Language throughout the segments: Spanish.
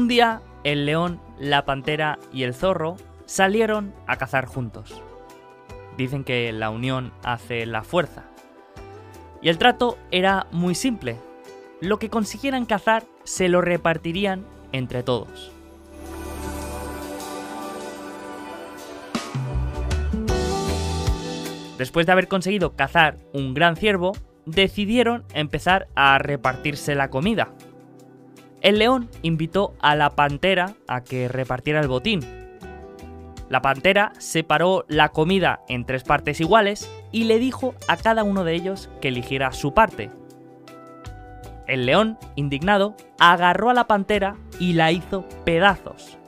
Un día, el león, la pantera y el zorro salieron a cazar juntos. Dicen que la unión hace la fuerza. Y el trato era muy simple. Lo que consiguieran cazar se lo repartirían entre todos. Después de haber conseguido cazar un gran ciervo, decidieron empezar a repartirse la comida. El león invitó a la pantera a que repartiera el botín. La pantera separó la comida en tres partes iguales y le dijo a cada uno de ellos que eligiera su parte. El león, indignado, agarró a la pantera y la hizo pedazos.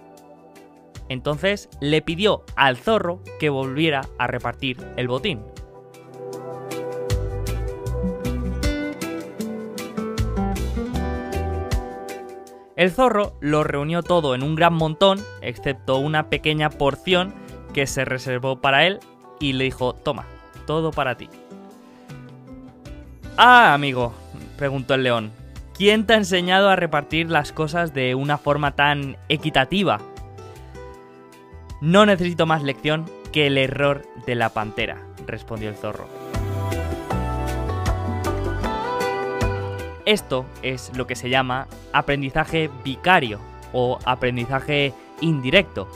Entonces le pidió al zorro que volviera a repartir el botín. El zorro lo reunió todo en un gran montón, excepto una pequeña porción que se reservó para él y le dijo, toma, todo para ti. Ah, amigo, preguntó el león, ¿quién te ha enseñado a repartir las cosas de una forma tan equitativa? No necesito más lección que el error de la pantera, respondió el zorro. Esto es lo que se llama aprendizaje vicario o aprendizaje indirecto.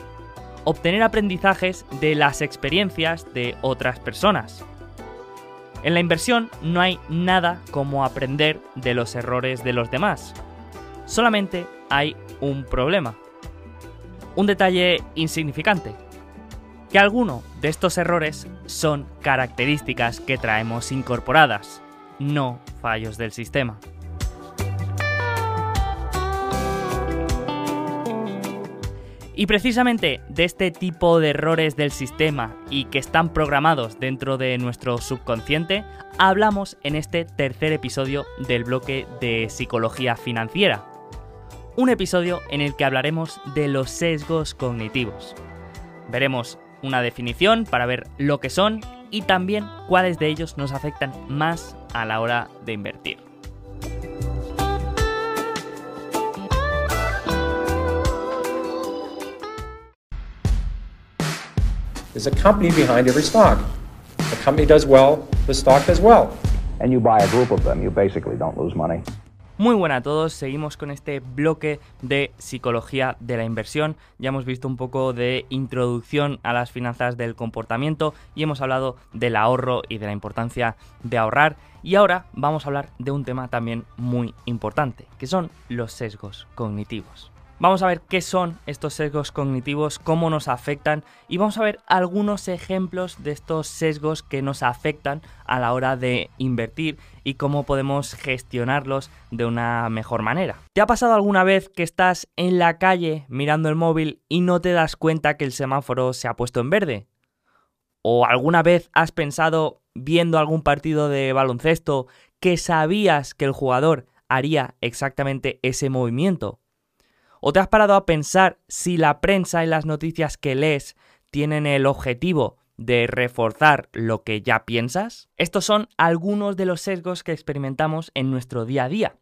Obtener aprendizajes de las experiencias de otras personas. En la inversión no hay nada como aprender de los errores de los demás. Solamente hay un problema. Un detalle insignificante. Que alguno de estos errores son características que traemos incorporadas, no fallos del sistema. Y precisamente de este tipo de errores del sistema y que están programados dentro de nuestro subconsciente, hablamos en este tercer episodio del bloque de psicología financiera. Un episodio en el que hablaremos de los sesgos cognitivos. Veremos una definición para ver lo que son y también cuáles de ellos nos afectan más a la hora de invertir. There's a company behind every stock. The company does well, the stock does well. and you buy a group of them, you basically don't lose money. Muy buena a todos, seguimos con este bloque de psicología de la inversión. Ya hemos visto un poco de introducción a las finanzas del comportamiento y hemos hablado del ahorro y de la importancia de ahorrar. Y ahora vamos a hablar de un tema también muy importante, que son los sesgos cognitivos. Vamos a ver qué son estos sesgos cognitivos, cómo nos afectan y vamos a ver algunos ejemplos de estos sesgos que nos afectan a la hora de invertir y cómo podemos gestionarlos de una mejor manera. ¿Te ha pasado alguna vez que estás en la calle mirando el móvil y no te das cuenta que el semáforo se ha puesto en verde? ¿O alguna vez has pensado viendo algún partido de baloncesto que sabías que el jugador haría exactamente ese movimiento? ¿O te has parado a pensar si la prensa y las noticias que lees tienen el objetivo de reforzar lo que ya piensas? Estos son algunos de los sesgos que experimentamos en nuestro día a día.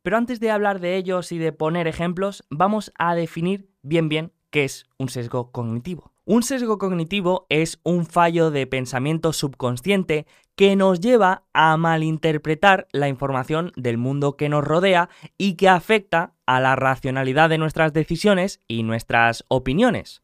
Pero antes de hablar de ellos y de poner ejemplos, vamos a definir bien bien qué es un sesgo cognitivo. Un sesgo cognitivo es un fallo de pensamiento subconsciente que nos lleva a malinterpretar la información del mundo que nos rodea y que afecta a la racionalidad de nuestras decisiones y nuestras opiniones.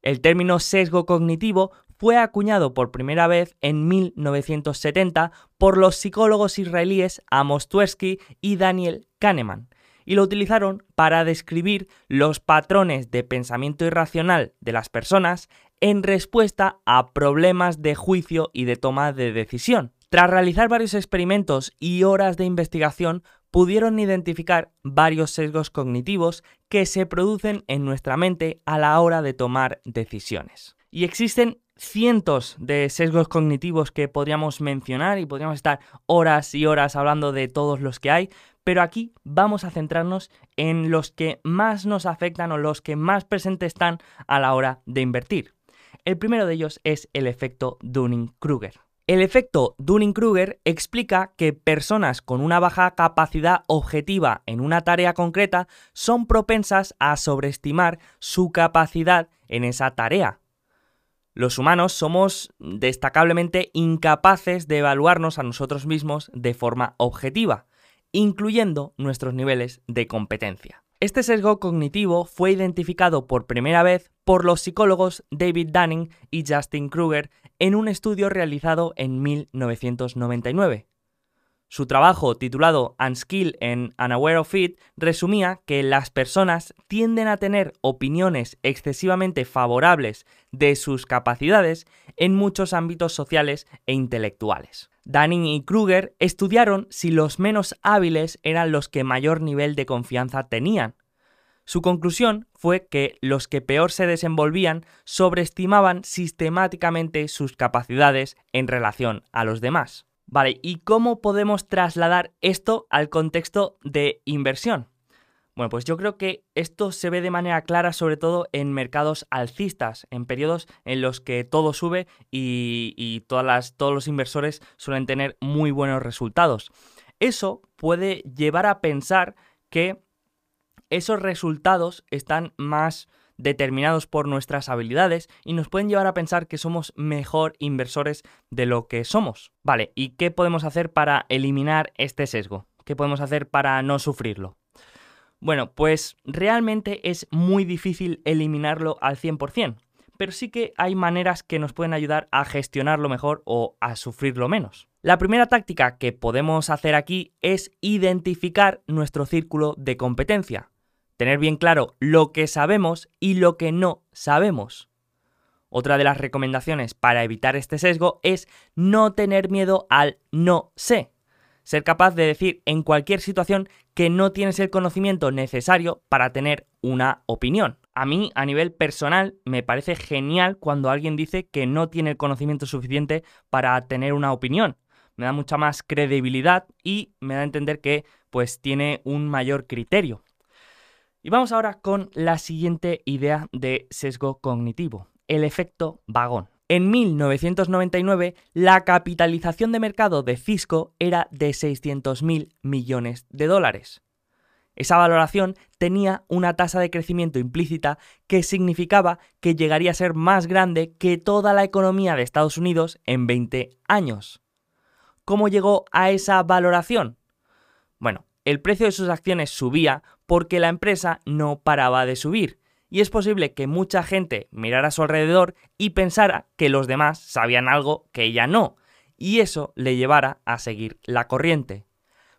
El término sesgo cognitivo fue acuñado por primera vez en 1970 por los psicólogos israelíes Amos Tversky y Daniel Kahneman, y lo utilizaron para describir los patrones de pensamiento irracional de las personas en respuesta a problemas de juicio y de toma de decisión. Tras realizar varios experimentos y horas de investigación, pudieron identificar varios sesgos cognitivos que se producen en nuestra mente a la hora de tomar decisiones. Y existen cientos de sesgos cognitivos que podríamos mencionar y podríamos estar horas y horas hablando de todos los que hay, pero aquí vamos a centrarnos en los que más nos afectan o los que más presentes están a la hora de invertir. El primero de ellos es el efecto Dunning-Kruger. El efecto Dunning-Kruger explica que personas con una baja capacidad objetiva en una tarea concreta son propensas a sobreestimar su capacidad en esa tarea. Los humanos somos destacablemente incapaces de evaluarnos a nosotros mismos de forma objetiva, incluyendo nuestros niveles de competencia. Este sesgo cognitivo fue identificado por primera vez por los psicólogos David Dunning y Justin Kruger en un estudio realizado en 1999. Su trabajo, titulado Unskill and Unaware of It, resumía que las personas tienden a tener opiniones excesivamente favorables de sus capacidades en muchos ámbitos sociales e intelectuales. Dunning y Kruger estudiaron si los menos hábiles eran los que mayor nivel de confianza tenían. Su conclusión fue que los que peor se desenvolvían sobreestimaban sistemáticamente sus capacidades en relación a los demás. Vale, ¿y cómo podemos trasladar esto al contexto de inversión? Bueno, pues yo creo que esto se ve de manera clara sobre todo en mercados alcistas, en periodos en los que todo sube y, todas todos los inversores suelen tener muy buenos resultados. Eso puede llevar a pensar que esos resultados están más determinados por nuestras habilidades y nos pueden llevar a pensar que somos mejor inversores de lo que somos. Vale, ¿y qué podemos hacer para eliminar este sesgo? ¿Qué podemos hacer para no sufrirlo? Bueno, pues realmente es muy difícil eliminarlo al 100%, pero sí que hay maneras que nos pueden ayudar a gestionarlo mejor o a sufrirlo menos. La primera táctica que podemos hacer aquí es identificar nuestro círculo de competencia tener bien claro lo que sabemos y lo que no sabemos. Otra de las recomendaciones para evitar este sesgo es no tener miedo al no sé. Ser capaz de decir en cualquier situación que no tienes el conocimiento necesario para tener una opinión. A mí, a nivel personal, me parece genial cuando alguien dice que no tiene el conocimiento suficiente para tener una opinión. Me da mucha más credibilidad y me da a entender que pues tiene un mayor criterio. Y vamos ahora con la siguiente idea de sesgo cognitivo, el efecto vagón. En 1999, la capitalización de mercado de Cisco era de 600.000 millones de dólares. Esa valoración tenía una tasa de crecimiento implícita que significaba que llegaría a ser más grande que toda la economía de Estados Unidos en 20 años. ¿Cómo llegó a esa valoración? Bueno, el precio de sus acciones subía porque la empresa no paraba de subir. Y es posible que mucha gente mirara a su alrededor y pensara que los demás sabían algo que ella no, y eso le llevara a seguir la corriente.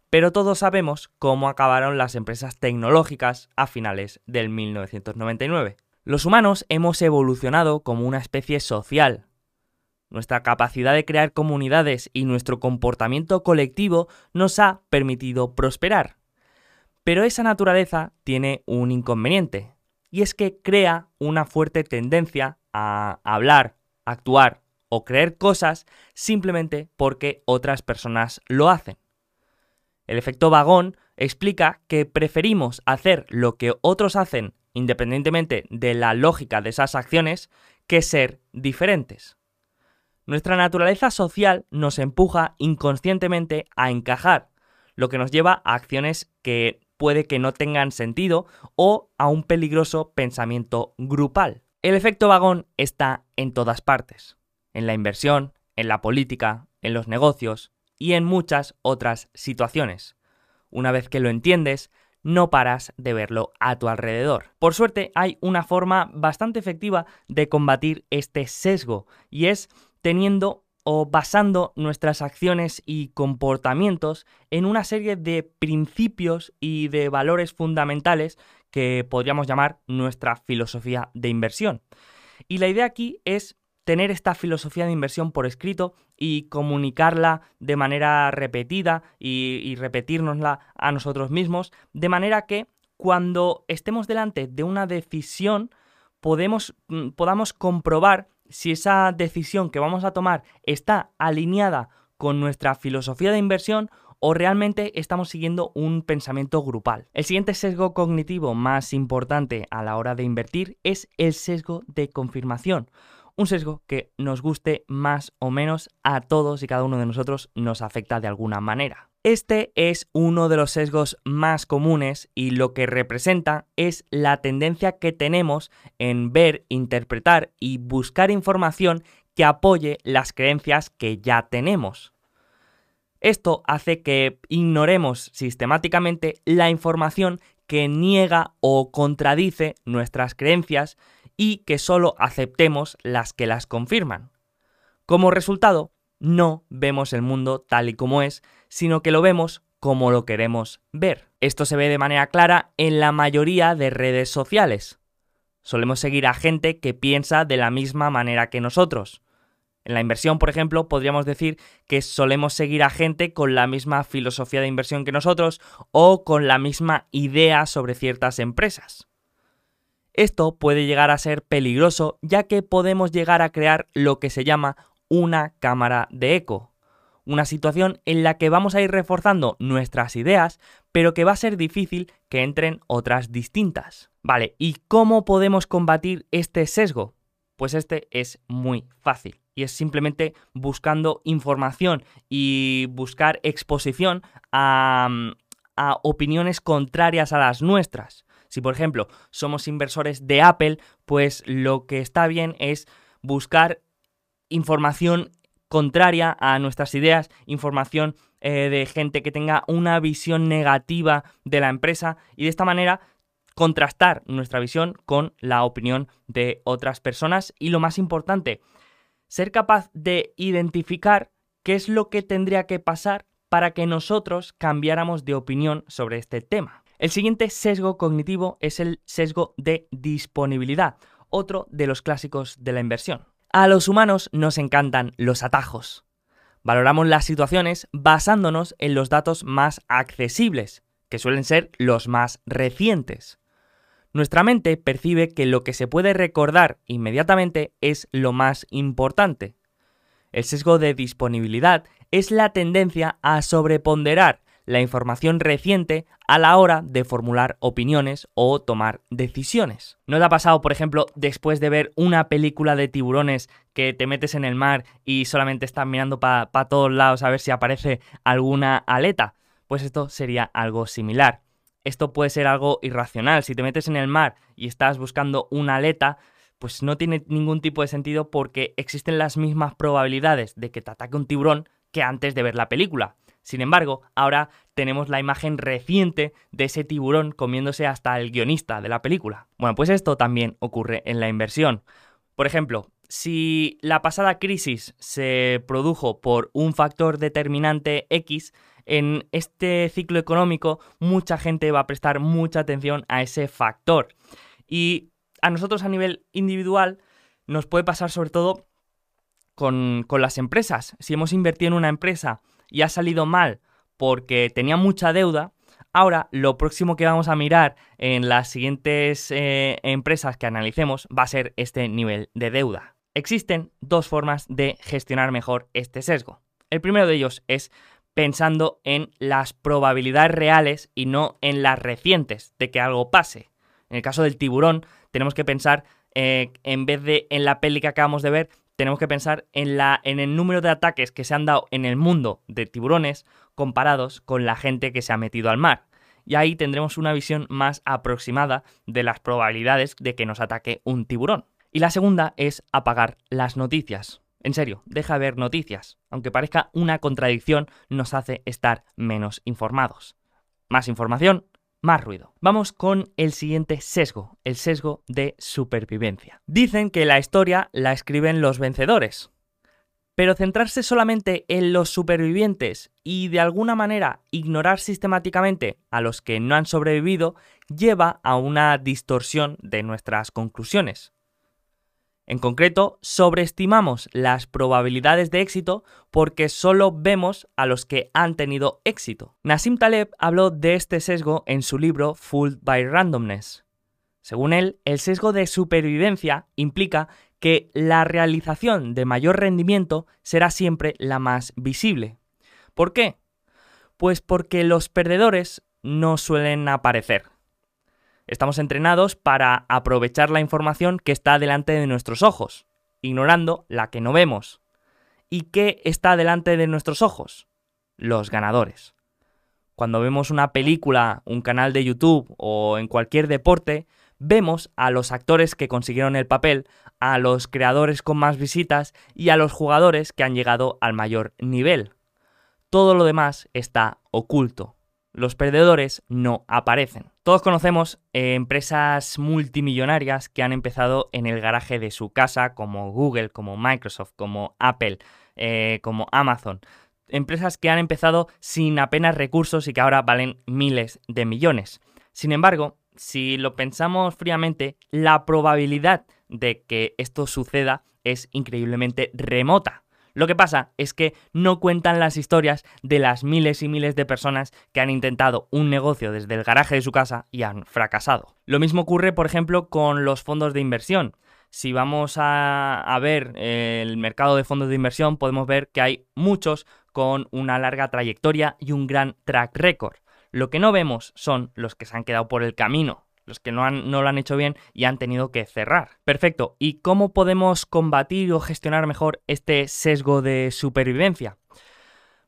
Pero todos sabemos cómo acabaron las empresas tecnológicas a finales del 1999. Los humanos hemos evolucionado como una especie social, nuestra capacidad de crear comunidades y nuestro comportamiento colectivo nos ha permitido prosperar. Pero esa naturaleza tiene un inconveniente, y es que crea una fuerte tendencia a hablar, actuar o creer cosas simplemente porque otras personas lo hacen. El efecto vagón explica que preferimos hacer lo que otros hacen independientemente de la lógica de esas acciones que ser diferentes. Nuestra naturaleza social nos empuja inconscientemente a encajar, lo que nos lleva a acciones que puede que no tengan sentido o a un peligroso pensamiento grupal. El efecto vagón está en todas partes, en la inversión, en la política, en los negocios y en muchas otras situaciones. Una vez que lo entiendes, no paras de verlo a tu alrededor. Por suerte hay una forma bastante efectiva de combatir este sesgo y es teniendo o basando nuestras acciones y comportamientos en una serie de principios y de valores fundamentales que podríamos llamar nuestra filosofía de inversión. Y la idea aquí es tener esta filosofía de inversión por escrito y comunicarla de manera repetida y, y repetirnosla a nosotros mismos, de manera que cuando estemos delante de una decisión podemos, mm, podamos comprobar si esa decisión que vamos a tomar está alineada con nuestra filosofía de inversión o realmente estamos siguiendo un pensamiento grupal. El siguiente sesgo cognitivo más importante a la hora de invertir es el sesgo de confirmación Un sesgo que nos guste más o menos a todos y cada uno de nosotros nos afecta de alguna manera. Este es uno de los sesgos más comunes y lo que representa es la tendencia que tenemos en ver, interpretar y buscar información que apoye las creencias que ya tenemos. Esto hace que ignoremos sistemáticamente la información que niega o contradice nuestras creencias y que solo aceptemos las que las confirman. Como resultado, no vemos el mundo tal y como es, sino que lo vemos como lo queremos ver. Esto se ve de manera clara en la mayoría de redes sociales. Solemos seguir a gente que piensa de la misma manera que nosotros. En la inversión, por ejemplo, podríamos decir que solemos seguir a gente con la misma filosofía de inversión que nosotros o con la misma idea sobre ciertas empresas. Esto puede llegar a ser peligroso ya que podemos llegar a crear lo que se llama una cámara de eco. Una situación en la que vamos a ir reforzando nuestras ideas, pero que va a ser difícil que entren otras distintas. Vale, ¿y cómo podemos combatir este sesgo? Pues este es muy fácil y es simplemente buscando información y buscar exposición a, a, opiniones contrarias a las nuestras. Si por ejemplo somos inversores de Apple, pues lo que está bien es buscar información contraria a nuestras ideas, información eh, de gente que tenga una visión negativa de la empresa y de esta manera contrastar nuestra visión con la opinión de otras personas y lo más importante, ser capaz de identificar qué es lo que tendría que pasar para que nosotros cambiáramos de opinión sobre este tema. El siguiente sesgo cognitivo es el sesgo de disponibilidad, otro de los clásicos de la inversión. A los humanos nos encantan los atajos. Valoramos las situaciones basándonos en los datos más accesibles, que suelen ser los más recientes. Nuestra mente percibe que lo que se puede recordar inmediatamente es lo más importante. El sesgo de disponibilidad es la tendencia a sobreponderar la información reciente a la hora de formular opiniones o tomar decisiones. ¿No te ha pasado, por ejemplo, después de ver una película de tiburones que te metes en el mar y solamente estás mirando para todos lados a ver si aparece alguna aleta? Pues esto sería algo similar. Esto puede ser algo irracional. Si te metes en el mar y estás buscando una aleta, pues no tiene ningún tipo de sentido porque existen las mismas probabilidades de que te ataque un tiburón que antes de ver la película. Sin embargo, ahora tenemos la imagen reciente de ese tiburón comiéndose hasta el guionista de la película. Bueno, pues esto también ocurre en la inversión. Por ejemplo, si la pasada crisis se produjo por un factor determinante X, en este ciclo económico mucha gente va a prestar mucha atención a ese factor. Y a nosotros a nivel individual nos puede pasar sobre todo con, con las empresas. Si hemos invertido en una empresa y ha salido mal porque tenía mucha deuda, ahora lo próximo que vamos a mirar en las siguientes eh, empresas que analicemos va a ser este nivel de deuda. Existen dos formas de gestionar mejor este sesgo. El primero de ellos es pensando en las probabilidades reales y no en las recientes de que algo pase. En el caso del tiburón, tenemos que pensar, eh, en vez de en la peli que acabamos de ver, tenemos que pensar en, la, en el número de ataques que se han dado en el mundo de tiburones comparados con la gente que se ha metido al mar. Y ahí tendremos una visión más aproximada de las probabilidades de que nos ataque un tiburón. Y la segunda es apagar las noticias. En serio, deja de ver noticias. Aunque parezca una contradicción, nos hace estar menos informados. Más información, más ruido. Vamos con el siguiente sesgo, el sesgo de supervivencia. Dicen que la historia la escriben los vencedores. Pero centrarse solamente en los supervivientes y de alguna manera ignorar sistemáticamente a los que no han sobrevivido lleva a una distorsión de nuestras conclusiones. En concreto, sobreestimamos las probabilidades de éxito porque solo vemos a los que han tenido éxito. Nassim Taleb habló de este sesgo en su libro Fooled by Randomness. Según él, el sesgo de supervivencia implica que la realización de mayor rendimiento será siempre la más visible. ¿Por qué? Pues porque los perdedores no suelen aparecer. Estamos entrenados para aprovechar la información que está delante de nuestros ojos ignorando la que no vemos. ¿Y qué está delante de nuestros ojos? Los ganadores. Cuando vemos una película, un canal de YouTube o en cualquier deporte, vemos a los actores que consiguieron el papel, a los creadores con más visitas y a los jugadores que han llegado al mayor nivel. Todo lo demás está oculto. Los perdedores no aparecen. Todos conocemos eh, empresas multimillonarias que han empezado en el garaje de su casa, como Google, como Microsoft, como Apple, eh, como Amazon. Empresas que han empezado sin apenas recursos y que ahora valen miles de millones. Sin embargo, si lo pensamos fríamente, la probabilidad de que esto suceda es increíblemente remota. Lo que pasa es que no cuentan las historias de las miles y miles de personas que han intentado un negocio desde el garaje de su casa y han fracasado. Lo mismo ocurre, por ejemplo, con los fondos de inversión. Si vamos a, ver el mercado de fondos de inversión, podemos ver que hay muchos con una larga trayectoria y un gran track record. Lo que no vemos son los que se han quedado por el camino, los que no, han, no, lo han hecho bien y han tenido que cerrar. Perfecto. ¿Y cómo podemos combatir o gestionar mejor este sesgo de supervivencia?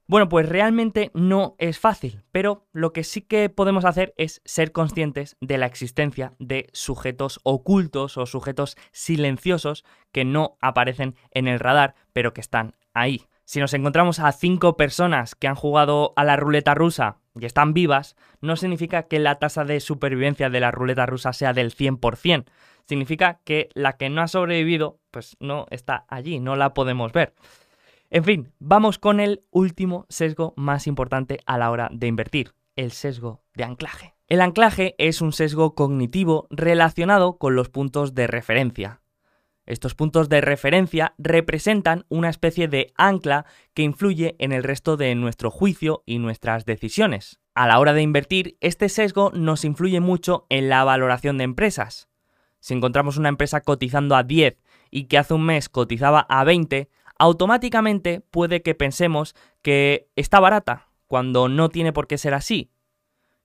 Bueno, pues realmente no es fácil, pero lo que sí que podemos hacer es ser conscientes de la existencia de sujetos ocultos o sujetos silenciosos que no aparecen en el radar, pero que están ahí. Si nos encontramos a cinco personas que han jugado a la ruleta rusa y están vivas, no significa que la tasa de supervivencia de la ruleta rusa sea del 100%. Significa que la que no ha sobrevivido, pues no está allí, no la podemos ver. En fin, vamos con el último sesgo más importante a la hora de invertir, el sesgo de anclaje. El anclaje es un sesgo cognitivo relacionado con los puntos de referencia. Estos puntos de referencia representan una especie de ancla que influye en el resto de nuestro juicio y nuestras decisiones. A la hora de invertir, este sesgo nos influye mucho en la valoración de empresas. Si encontramos una empresa cotizando a 10 y que hace un mes cotizaba a 20, automáticamente puede que pensemos que está barata, cuando no tiene por qué ser así.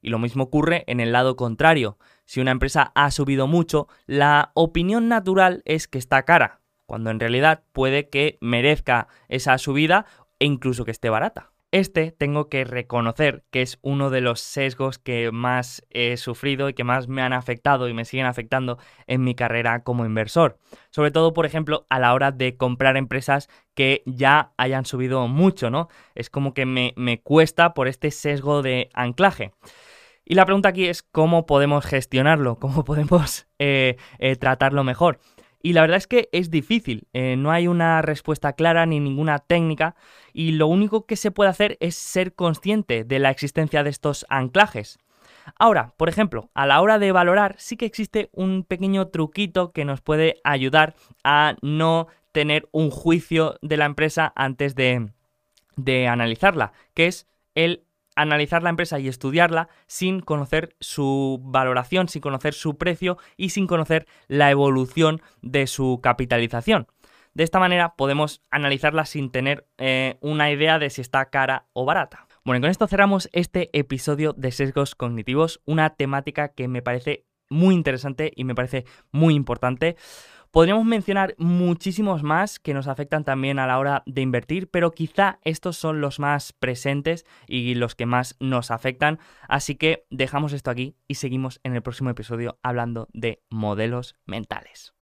Y lo mismo ocurre en el lado contrario. Si una empresa ha subido mucho, la opinión natural es que está cara, cuando en realidad puede que merezca esa subida e incluso que esté barata. Este tengo que reconocer que es uno de los sesgos que más he sufrido y que más me han afectado y me siguen afectando en mi carrera como inversor. Sobre todo, por ejemplo, a la hora de comprar empresas que ya hayan subido mucho, ¿no? Es como que me, me cuesta por este sesgo de anclaje. Y la pregunta aquí es cómo podemos gestionarlo, cómo podemos eh, eh, tratarlo mejor. Y la verdad es que es difícil, eh, no hay una respuesta clara ni ninguna técnica y lo único que se puede hacer es ser consciente de la existencia de estos anclajes. Ahora, por ejemplo, a la hora de valorar sí que existe un pequeño truquito que nos puede ayudar a no tener un juicio de la empresa antes de, de analizarla, que es el analizar la empresa y estudiarla sin conocer su valoración, sin conocer su precio y sin conocer la evolución de su capitalización. De esta manera podemos analizarla sin tener eh, una idea de si está cara o barata. Bueno, y con esto cerramos este episodio de sesgos cognitivos, una temática que me parece muy interesante y me parece muy importante. Podríamos mencionar muchísimos más que nos afectan también a la hora de invertir, pero quizá estos son los más presentes y los que más nos afectan. Así que dejamos esto aquí y seguimos en el próximo episodio hablando de modelos mentales.